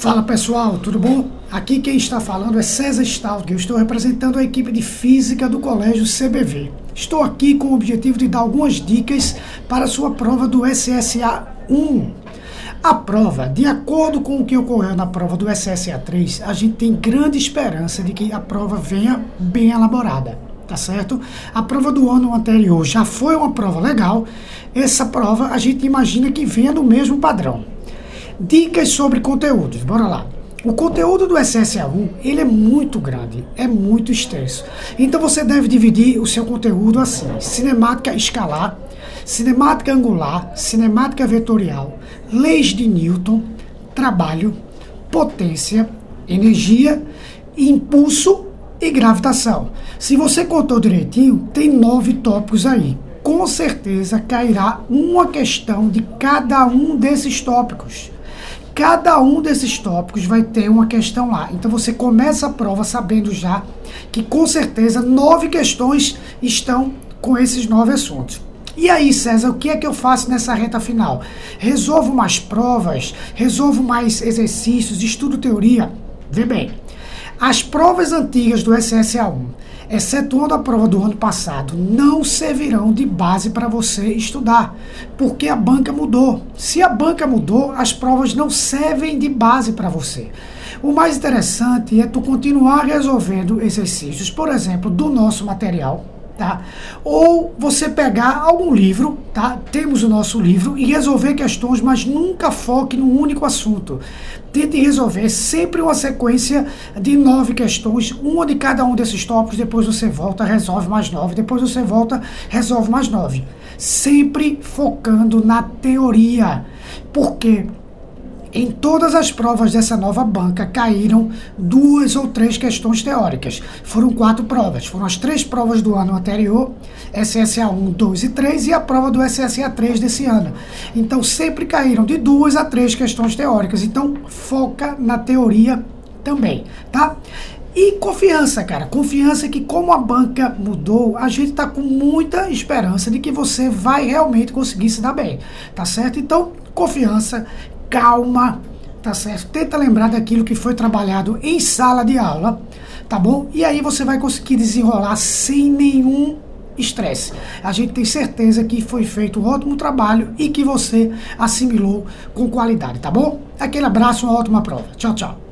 Fala pessoal, tudo bom? Aqui quem está falando é César Stalk, eu estou representando a equipe de Física do Colégio CBV. Estou aqui com o objetivo de dar algumas dicas para a sua prova do SSA 1. A prova, de acordo com o que ocorreu na prova do SSA 3, a gente tem grande esperança de que a prova venha bem elaborada tá certo? A prova do ano anterior já foi uma prova legal. Essa prova a gente imagina que venha do mesmo padrão. Dicas sobre conteúdos, bora lá. O conteúdo do SSA1 ele é muito grande, é muito extenso. Então você deve dividir o seu conteúdo assim: cinemática escalar, cinemática angular, cinemática vetorial, leis de Newton, trabalho, potência, energia, impulso e gravitação. Se você contou direitinho, tem nove tópicos aí. Com certeza cairá uma questão de cada um desses tópicos. Cada um desses tópicos vai ter uma questão lá. Então você começa a prova sabendo já que com certeza nove questões estão com esses nove assuntos. E aí, César, o que é que eu faço nessa reta final? Resolvo mais provas, resolvo mais exercícios, estudo teoria? Vê bem, as provas antigas do SSA1, excetuando a prova do ano passado, não servirão de base para você estudar, porque a banca mudou. Se a banca mudou, as provas não servem de base para você. O mais interessante é tu continuar resolvendo exercícios, por exemplo, do nosso material tá? Ou você pegar algum livro, tá? Temos o nosso livro e resolver questões, mas nunca foque num único assunto. Tente resolver sempre uma sequência de nove questões, uma de cada um desses tópicos, depois você volta, resolve mais nove, depois você volta, resolve mais nove. Sempre focando na teoria. Porque em todas as provas dessa nova banca caíram duas ou três questões teóricas. Foram quatro provas. Foram as três provas do ano anterior, SSA 1, 2 e 3, e a prova do SSA 3 desse ano. Então sempre caíram de duas a três questões teóricas. Então foca na teoria também, tá? E confiança, cara. Confiança que, como a banca mudou, a gente está com muita esperança de que você vai realmente conseguir se dar bem. Tá certo? Então, confiança calma, tá certo? Tenta lembrar daquilo que foi trabalhado em sala de aula, tá bom? E aí você vai conseguir desenrolar sem nenhum estresse. A gente tem certeza que foi feito um ótimo trabalho e que você assimilou com qualidade, tá bom? Aquele abraço, uma ótima prova. Tchau, tchau.